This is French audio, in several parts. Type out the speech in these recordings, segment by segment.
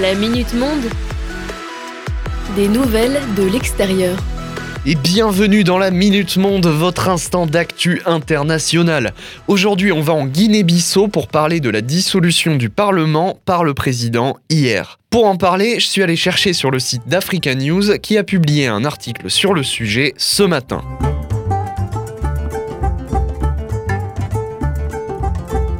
La Minute Monde. Des nouvelles de l'extérieur. Et bienvenue dans la Minute Monde, votre instant d'actu international. Aujourd'hui, on va en Guinée-Bissau pour parler de la dissolution du Parlement par le président hier. Pour en parler, je suis allé chercher sur le site d'Africa News qui a publié un article sur le sujet ce matin.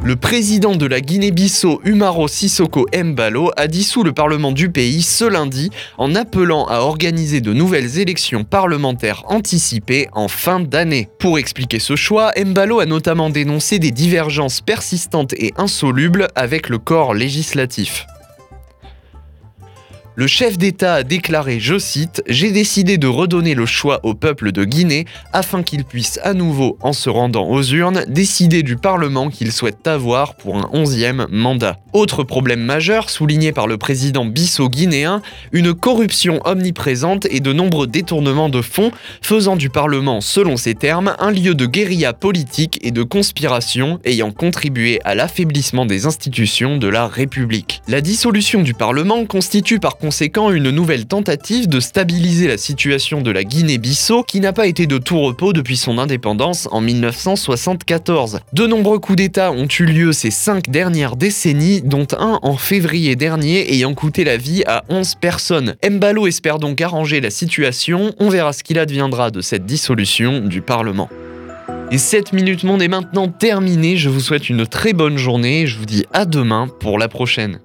Le président de la Guinée-Bissau, Umaro Sissoko Mbalo, a dissous le Parlement du pays ce lundi en appelant à organiser de nouvelles élections parlementaires anticipées en fin d'année. Pour expliquer ce choix, Mbalo a notamment dénoncé des divergences persistantes et insolubles avec le corps législatif. Le chef d'État a déclaré, je cite, J'ai décidé de redonner le choix au peuple de Guinée afin qu'il puisse à nouveau, en se rendant aux urnes, décider du Parlement qu'il souhaite avoir pour un onzième mandat. Autre problème majeur souligné par le président Bissau-guinéen, une corruption omniprésente et de nombreux détournements de fonds, faisant du Parlement, selon ses termes, un lieu de guérilla politique et de conspiration ayant contribué à l'affaiblissement des institutions de la République. La dissolution du Parlement constitue par conséquent une nouvelle tentative de stabiliser la situation de la Guinée-Bissau qui n'a pas été de tout repos depuis son indépendance en 1974. De nombreux coups d'État ont eu lieu ces cinq dernières décennies dont un en février dernier ayant coûté la vie à 11 personnes. Mbalo espère donc arranger la situation, on verra ce qu'il adviendra de cette dissolution du Parlement. Et 7 minutes monde est maintenant terminée, je vous souhaite une très bonne journée et je vous dis à demain pour la prochaine.